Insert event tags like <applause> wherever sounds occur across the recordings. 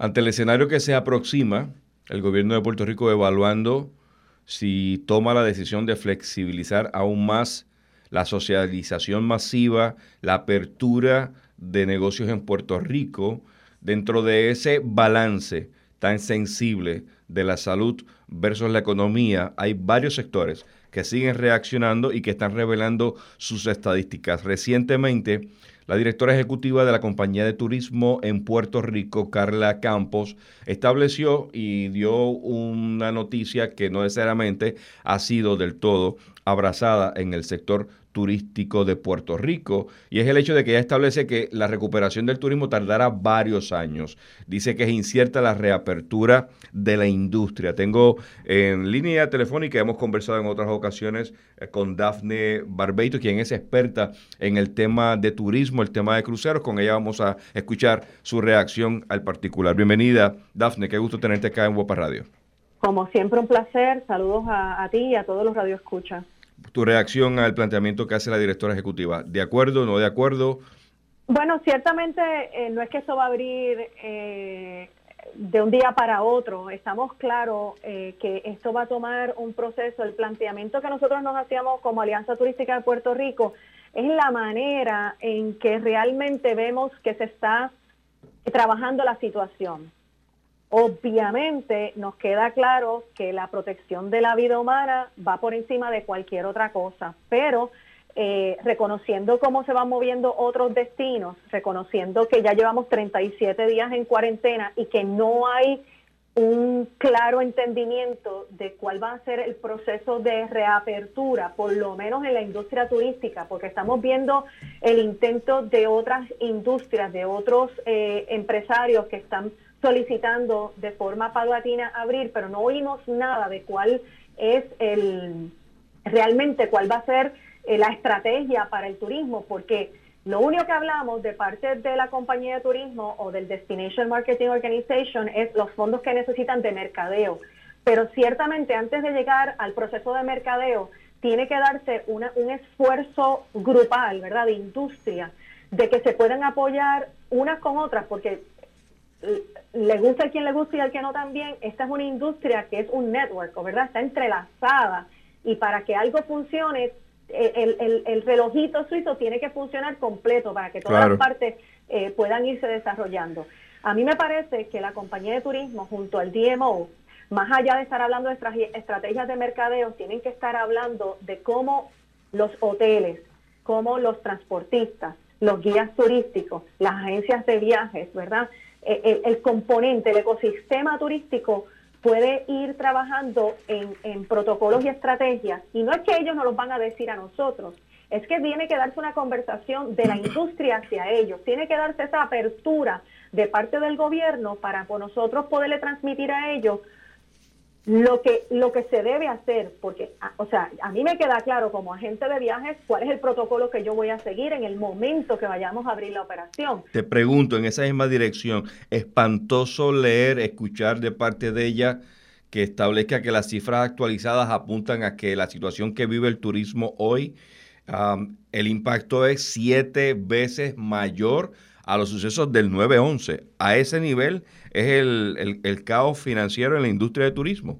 Ante el escenario que se aproxima, el gobierno de Puerto Rico evaluando si toma la decisión de flexibilizar aún más la socialización masiva, la apertura de negocios en Puerto Rico, dentro de ese balance tan sensible de la salud versus la economía, hay varios sectores que siguen reaccionando y que están revelando sus estadísticas. Recientemente, la directora ejecutiva de la compañía de turismo en Puerto Rico, Carla Campos, estableció y dio una noticia que no necesariamente ha sido del todo abrazada en el sector turístico de Puerto Rico y es el hecho de que ella establece que la recuperación del turismo tardará varios años. Dice que es incierta la reapertura de la industria. Tengo en línea telefónica, hemos conversado en otras ocasiones eh, con Dafne Barbeito, quien es experta en el tema de turismo, el tema de cruceros. Con ella vamos a escuchar su reacción al particular. Bienvenida, Dafne, qué gusto tenerte acá en Guapa Radio. Como siempre, un placer. Saludos a, a ti y a todos los radioescuchas tu reacción al planteamiento que hace la directora ejecutiva. ¿De acuerdo, no de acuerdo? Bueno, ciertamente eh, no es que eso va a abrir eh, de un día para otro. Estamos claros eh, que esto va a tomar un proceso. El planteamiento que nosotros nos hacíamos como Alianza Turística de Puerto Rico es la manera en que realmente vemos que se está trabajando la situación. Obviamente nos queda claro que la protección de la vida humana va por encima de cualquier otra cosa, pero eh, reconociendo cómo se van moviendo otros destinos, reconociendo que ya llevamos 37 días en cuarentena y que no hay un claro entendimiento de cuál va a ser el proceso de reapertura, por lo menos en la industria turística, porque estamos viendo el intento de otras industrias, de otros eh, empresarios que están solicitando de forma paulatina abrir, pero no oímos nada de cuál es el realmente cuál va a ser eh, la estrategia para el turismo, porque lo único que hablamos de parte de la compañía de turismo o del Destination Marketing Organization es los fondos que necesitan de mercadeo. Pero ciertamente antes de llegar al proceso de mercadeo, tiene que darse una, un esfuerzo grupal, ¿verdad?, de industria, de que se puedan apoyar unas con otras, porque le gusta a quien le gusta y al que no también, esta es una industria que es un network, ¿verdad? Está entrelazada y para que algo funcione, el, el, relojito suizo tiene que funcionar completo para que todas las partes eh, puedan irse desarrollando. A mí me parece que la compañía de turismo junto al DMO, más allá de estar hablando de estrategias de mercadeo, tienen que estar hablando de cómo los hoteles, cómo los transportistas, los guías turísticos, las agencias de viajes, ¿verdad? El, componente, el ecosistema turístico puede ir trabajando en, protocolos y estrategias. Y no es que ellos nos los van a decir a nosotros, es que tiene que darse una conversación de la <clears throat> industria hacia ellos, tiene que darse esa apertura de parte del gobierno para nosotros poderle transmitir a ellos lo que lo que se debe hacer, porque, o sea, a mí me queda claro como agente de viajes cuál es el protocolo que yo voy a seguir en el momento que vayamos a abrir la operación. Te pregunto, en esa misma dirección, espantoso leer, escuchar de parte de ella que establezca que las cifras actualizadas apuntan a que la situación que vive el turismo hoy, el impacto es siete veces mayor a los sucesos del 9-11. A ese nivel es el, caos financiero en la industria de turismo.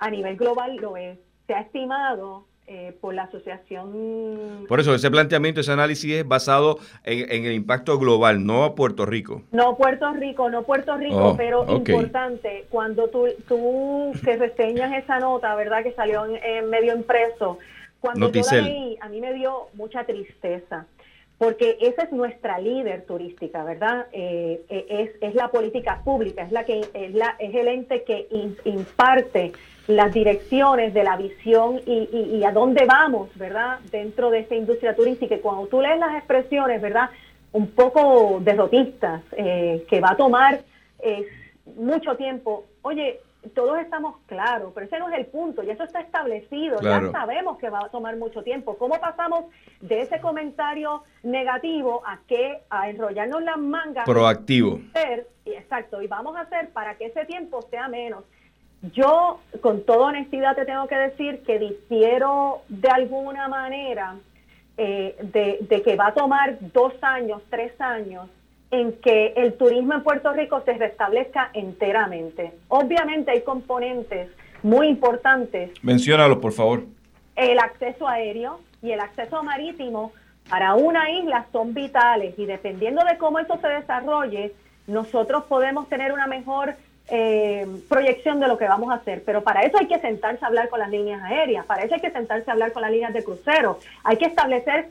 A nivel global lo es. Se ha estimado eh, por la asociación. Por eso, ese planteamiento, ese análisis es basado en, el impacto global, no a Puerto Rico. No Puerto Rico, no Puerto Rico, oh, pero importante, cuando tú, tú que reseñas esa nota, ¿verdad? Que salió en, medio impreso, cuando yo la leí, a mí me dio mucha tristeza porque esa es nuestra líder turística, ¿verdad? Eh, eh, es, la política pública, es la que es, la, es el ente que imparte las direcciones de la visión y, a dónde vamos, ¿verdad? Dentro de esta industria turística. Y cuando tú lees las expresiones, ¿verdad? Un poco derrotistas, eh, que va a tomar mucho tiempo. Oye, todos estamos claros, pero ese no es el punto, y eso está establecido, ya sabemos que va a tomar mucho tiempo. ¿Cómo pasamos de ese comentario negativo a que a enrollarnos las mangas? Proactivo. exacto, y vamos a hacer para que ese tiempo sea menos. Yo, con toda honestidad, te tengo que decir que difiero de alguna manera eh, de, de que va a tomar dos años, tres años en que el turismo en Puerto Rico se restablezca enteramente. Obviamente hay componentes muy importantes. Menciónalo, por favor. El acceso aéreo y el acceso marítimo para una isla son vitales y dependiendo de cómo eso se desarrolle, nosotros podemos tener una mejor eh, proyección de lo que vamos a hacer. Pero para eso hay que sentarse a hablar con las líneas aéreas, para eso hay que sentarse a hablar con las líneas de crucero, hay que establecer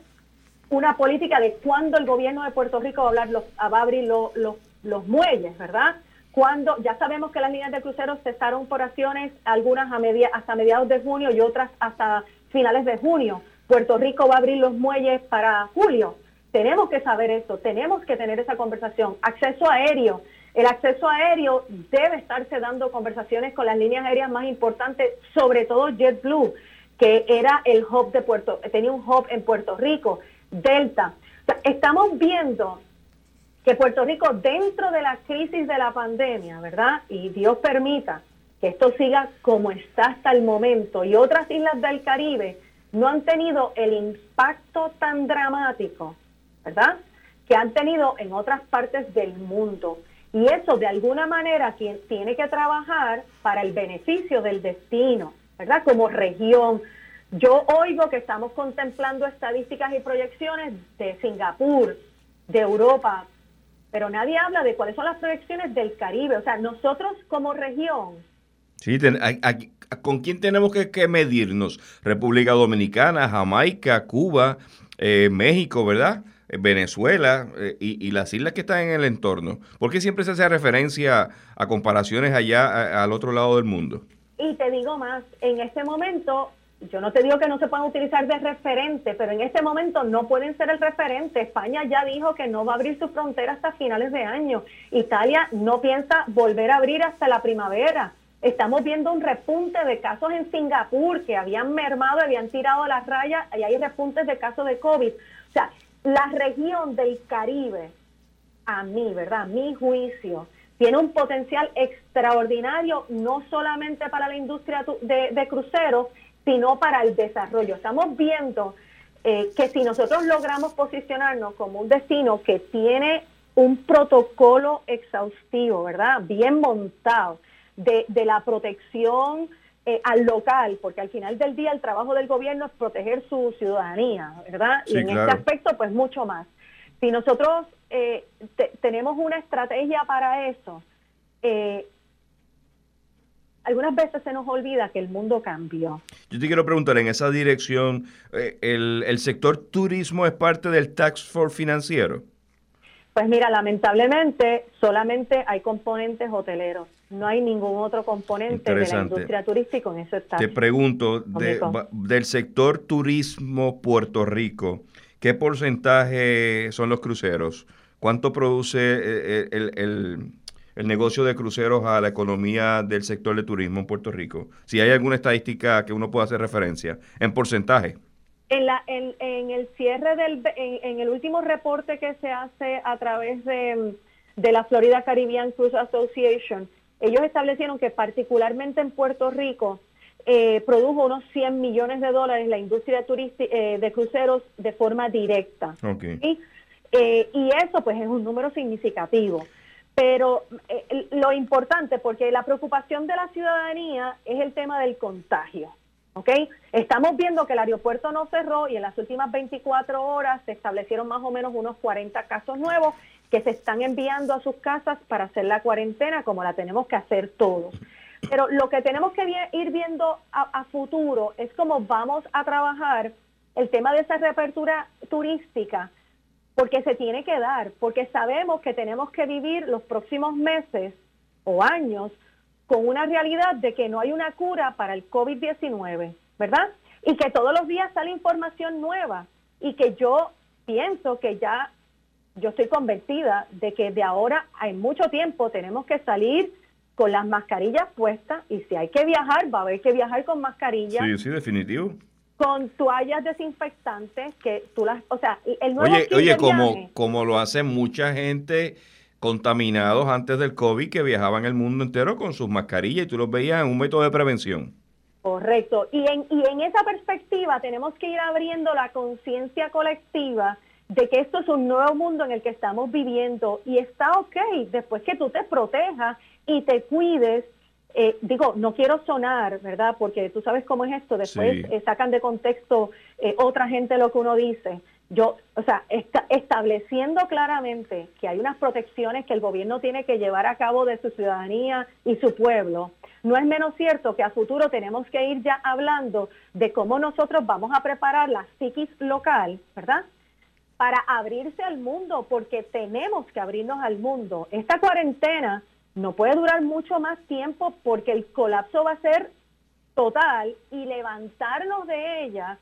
una política de cuándo el gobierno de Puerto Rico va a, hablar los, va a abrir los muelles, ¿verdad? Cuando ya sabemos que las líneas de cruceros cesaron operaciones, algunas a media, hasta mediados de junio y otras hasta finales de junio. Puerto Rico va a abrir los muelles para julio. Tenemos que saber eso, tenemos que tener esa conversación. Acceso aéreo. El acceso aéreo debe estarse dando conversaciones con las líneas aéreas más importantes, sobre todo JetBlue, que era el hub de Puerto, tenía un hub en Puerto Rico, Delta. estamos viendo que Puerto Rico, dentro de la crisis de la pandemia, ¿verdad? Y Dios permita que esto siga como está hasta el momento y otras islas del Caribe no han tenido el impacto tan dramático, ¿verdad? Que han tenido en otras partes del mundo. Y eso de alguna manera tiene que trabajar para el beneficio del destino, ¿verdad? Como región. Yo oigo que estamos contemplando estadísticas y proyecciones de Singapur, de Europa, pero nadie habla de cuáles son las proyecciones del Caribe. O sea, nosotros como región. Sí, ¿con quién tenemos que, medirnos? República Dominicana, Jamaica, Cuba, eh, México, ¿verdad? Eh, Venezuela eh, y, las islas que están en el entorno. ¿Por qué siempre se hace referencia a comparaciones allá al otro lado del mundo? Y te digo más, en este momento, yo no te digo que no se puedan utilizar de referente, pero en este momento no pueden ser el referente. España ya dijo que no va a abrir su frontera hasta finales de año. Italia no piensa volver a abrir hasta la primavera. Estamos viendo un repunte de casos en Singapur que habían mermado, habían tirado las rayas y hay repuntes de casos de COVID. O sea, la región del Caribe, a mí, ¿verdad? A mi juicio, tiene un potencial extraordinario, no solamente para la industria de, cruceros, sino para el desarrollo. Estamos viendo eh, que si nosotros logramos posicionarnos como un destino que tiene un protocolo exhaustivo, ¿verdad? Bien montado, de, de la protección eh, al local, porque al final del día el trabajo del gobierno es proteger su ciudadanía, ¿verdad? y en este aspecto, pues mucho más. Si nosotros eh, tenemos una estrategia para eso, eh, algunas veces se nos olvida que el mundo cambió. Yo te quiero preguntar, en esa dirección, el, ¿el sector turismo es parte del tax force financiero? Pues mira, lamentablemente solamente hay componentes hoteleros. No hay ningún otro componente de la industria turística en eso está. Te pregunto, del sector turismo Puerto Rico, ¿qué porcentaje son los cruceros? ¿Cuánto produce eh, eh, el, negocio de cruceros a la economía del sector de turismo en Puerto Rico? Si hay alguna estadística que uno pueda hacer referencia, en porcentaje. En, la, en, el cierre del, en, el último reporte que se hace a través de, la Florida Caribbean Cruise Association, ellos establecieron que particularmente en Puerto Rico eh, produjo unos 100 millones de dólares la industria eh, de cruceros de forma directa. Eh, y eso pues es un número significativo. Pero lo importante, porque la preocupación de la ciudadanía es el tema del contagio. ¿ok? Estamos viendo que el aeropuerto no cerró y en las últimas 24 horas se establecieron más o menos unos 40 casos nuevos que se están enviando a sus casas para hacer la cuarentena como la tenemos que hacer todos. Pero lo que tenemos que ir viendo a, futuro es cómo vamos a trabajar el tema de esa reapertura turística, porque se tiene que dar, porque sabemos que tenemos que vivir los próximos meses o años con una realidad de que no hay una cura para el COVID-19, ¿verdad? Y que todos los días sale información nueva y que yo pienso que ya, yo estoy convencida de que de ahora hay mucho tiempo tenemos que salir con las mascarillas puestas y si hay que viajar, va a haber que viajar con mascarillas. Sí, sí, definitivo. Con toallas desinfectantes que tú las, o sea, el nuevo Oye, oye como, como lo hace mucha gente contaminados antes del COVID que viajaban el mundo entero con sus mascarillas y tú los veías en un método de prevención. Correcto. Y en, y en esa perspectiva tenemos que ir abriendo la conciencia colectiva de que esto es un nuevo mundo en el que estamos viviendo y está ok después que tú te protejas y te cuides. Eh, digo, no quiero sonar, ¿verdad? Porque tú sabes cómo es esto, después eh, sacan de contexto eh, otra gente lo que uno dice. Yo, o sea, estableciendo claramente que hay unas protecciones que el gobierno tiene que llevar a cabo de su ciudadanía y su pueblo, no es menos cierto que a futuro tenemos que ir ya hablando de cómo nosotros vamos a preparar la psiquis local, ¿verdad? Para abrirse al mundo, porque tenemos que abrirnos al mundo. Esta cuarentena no puede durar mucho más tiempo porque el colapso va a ser total y levantarnos de ella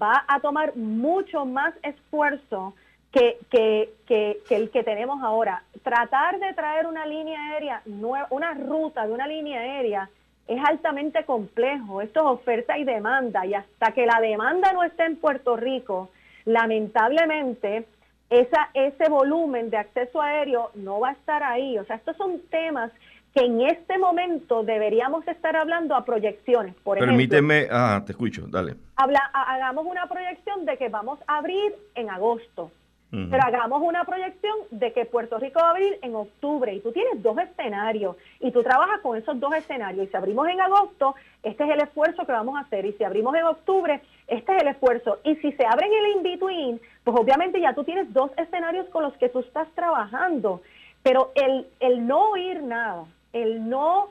va a tomar mucho más esfuerzo que, que, que, el que tenemos ahora. Tratar de traer una línea aérea, una ruta de una línea aérea, es altamente complejo. Esto es oferta y demanda. Y hasta que la demanda no esté en Puerto Rico, lamentablemente, esa, ese volumen de acceso aéreo no va a estar ahí. O sea, estos son temas que en este momento deberíamos estar hablando a proyecciones. Por Permíteme, ah, te escucho, dale. Habla, hagamos una proyección de que vamos a abrir en agosto. Pero hagamos una proyección de que Puerto Rico va a abrir en octubre y tú tienes dos escenarios y tú trabajas con esos dos escenarios. Y si abrimos en agosto, este es el esfuerzo que vamos a hacer. Y si abrimos en octubre, este es el esfuerzo. Y si se abren el in-between, pues obviamente ya tú tienes dos escenarios con los que tú estás trabajando. Pero el, el no oír nada, el no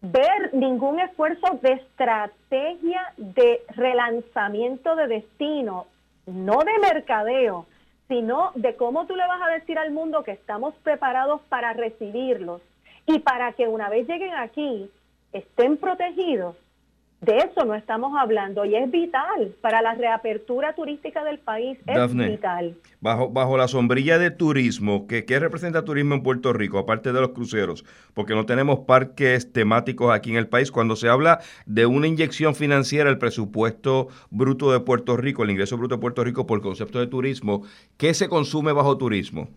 ver ningún esfuerzo de estrategia de relanzamiento de destino, no de mercadeo, sino de cómo tú le vas a decir al mundo que estamos preparados para recibirlos y para que una vez lleguen aquí estén protegidos de eso no estamos hablando y es vital para la reapertura turística del país. Es vital. Bajo, bajo la sombrilla de turismo, ¿qué, ¿qué representa turismo en Puerto Rico, aparte de los cruceros? Porque no tenemos parques temáticos aquí en el país. Cuando se habla de una inyección financiera, el presupuesto bruto de Puerto Rico, el ingreso bruto de Puerto Rico por concepto de turismo, ¿qué se consume bajo turismo?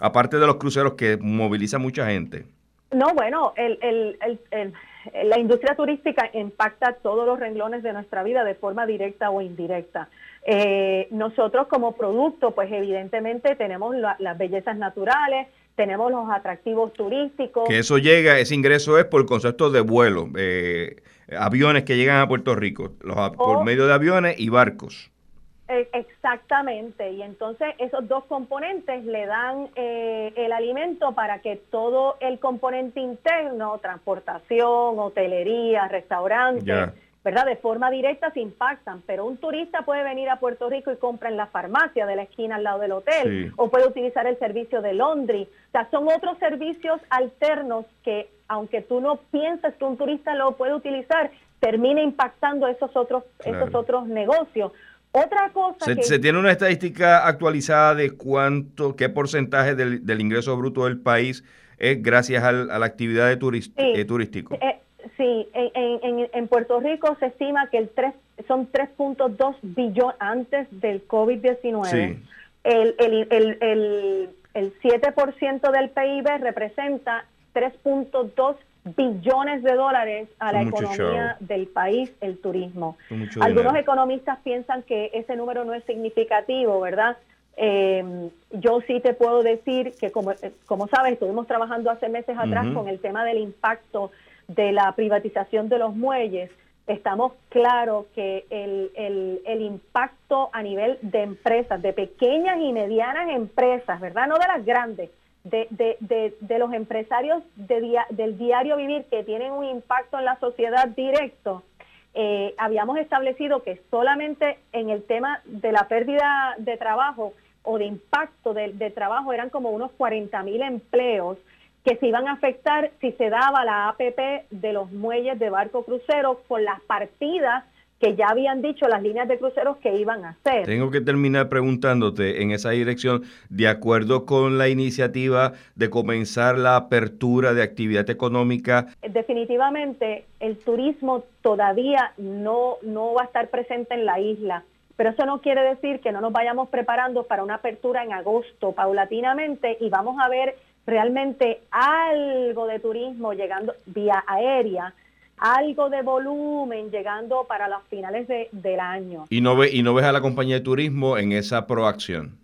Aparte de los cruceros que movilizan mucha gente. No, bueno, el, el, el la industria turística impacta todos los renglones de nuestra vida de forma directa o indirecta. Eh, nosotros como producto, pues evidentemente tenemos las bellezas naturales, tenemos los atractivos turísticos. Que eso llega, ese ingreso es por concepto de vuelo, eh, aviones que llegan a Puerto Rico, los, por medio de aviones y barcos. E, exactamente, y entonces esos dos componentes le dan eh, el alimento para que todo el componente interno, transportación, hotelería, restaurantes, ¿verdad? De forma directa se impactan, pero un turista puede venir a Puerto Rico y compra en la farmacia de la esquina al lado del hotel, o puede utilizar el servicio de laundry. O sea, son otros servicios alternos que, aunque tú no pienses que un turista lo puede utilizar, termina impactando esos otros, esos otros negocios. Otra cosa se, se, tiene una estadística actualizada de cuánto, qué porcentaje del, ingreso bruto del país es gracias a la actividad de eh, turístico. Eh, sí, en, en, Puerto Rico se estima que el 3, son 3.2 billones antes del COVID-19. Sí. El, el, el, el, el 7% del PIB representa 3.2 billones de dólares a la economía del país, el turismo. Algunos economistas piensan que ese número no es significativo, ¿verdad? Eh, yo sí te puedo decir que, como, eh, como sabes, estuvimos trabajando hace meses atrás con el tema del impacto de la privatización de los muelles. Estamos claros que el, el, el impacto a nivel de empresas, de pequeñas y medianas empresas, ¿verdad? No de las grandes, de, de, de, los empresarios de del diario vivir que tienen un impacto en la sociedad directo, eh, habíamos establecido que solamente en el tema de la pérdida de trabajo o de impacto de, trabajo eran como unos 40 mil empleos que se iban a afectar si se daba la APP de los muelles de barco crucero con las partidas que ya habían dicho las líneas de cruceros que iban a hacer. Tengo que terminar preguntándote en esa dirección, de acuerdo con la iniciativa de comenzar la apertura de actividad económica. Definitivamente el turismo todavía no, no va a estar presente en la isla, pero eso no quiere decir que no nos vayamos preparando para una apertura en agosto paulatinamente y vamos a ver realmente algo de turismo llegando vía aérea algo de volumen llegando para las finales de, del año. ¿Y no, ve, ¿Y no ves a la compañía de turismo en esa proacción?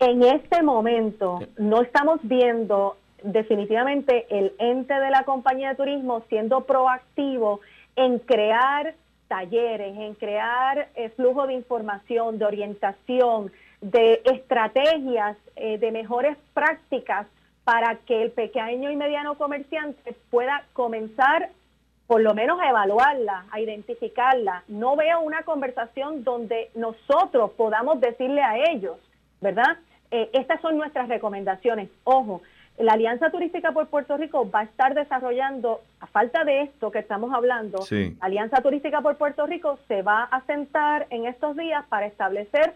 En este momento no estamos viendo definitivamente el ente de la compañía de turismo siendo proactivo en crear talleres, en crear eh, flujo de información, de orientación, de estrategias, eh, de mejores prácticas para que el pequeño y mediano comerciante pueda comenzar por lo menos a evaluarla, a identificarla. No veo una conversación donde nosotros podamos decirle a ellos, ¿verdad? Eh, estas son nuestras recomendaciones. Ojo, la Alianza Turística por Puerto Rico va a estar desarrollando, a falta de esto que estamos hablando, la Alianza Turística por Puerto Rico se va a sentar en estos días para establecer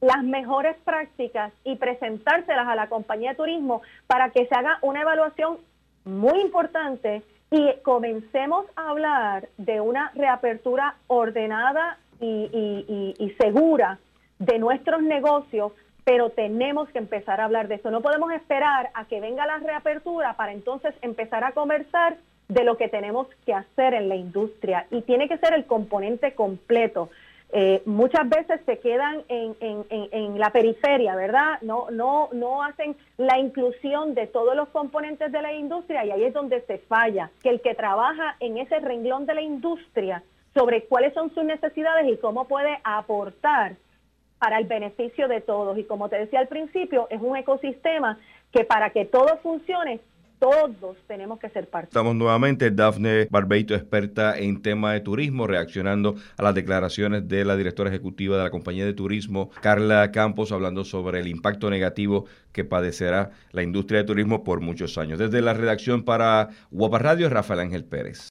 las mejores prácticas y presentárselas a la compañía de turismo para que se haga una evaluación muy importante y comencemos a hablar de una reapertura ordenada y, segura de nuestros negocios pero tenemos que empezar a hablar de eso. No podemos esperar a que venga la reapertura para entonces empezar a conversar de lo que tenemos que hacer en la industria y tiene que ser el componente completo. Eh, muchas veces se quedan en, en, en, la periferia, ¿verdad? No, no, no hacen la inclusión de todos los componentes de la industria y ahí es donde se falla, que el que trabaja en ese renglón de la industria sobre cuáles son sus necesidades y cómo puede aportar para el beneficio de todos. Y como te decía al principio, es un ecosistema que para que todo funcione, todos tenemos que ser parte. Estamos nuevamente, Dafne Barbeito, experta en tema de turismo, reaccionando a las declaraciones de la directora ejecutiva de la compañía de turismo, Carla Campos, hablando sobre el impacto negativo que padecerá la industria de turismo por muchos años. Desde la redacción para Guapa Radio, Rafael Ángel Pérez.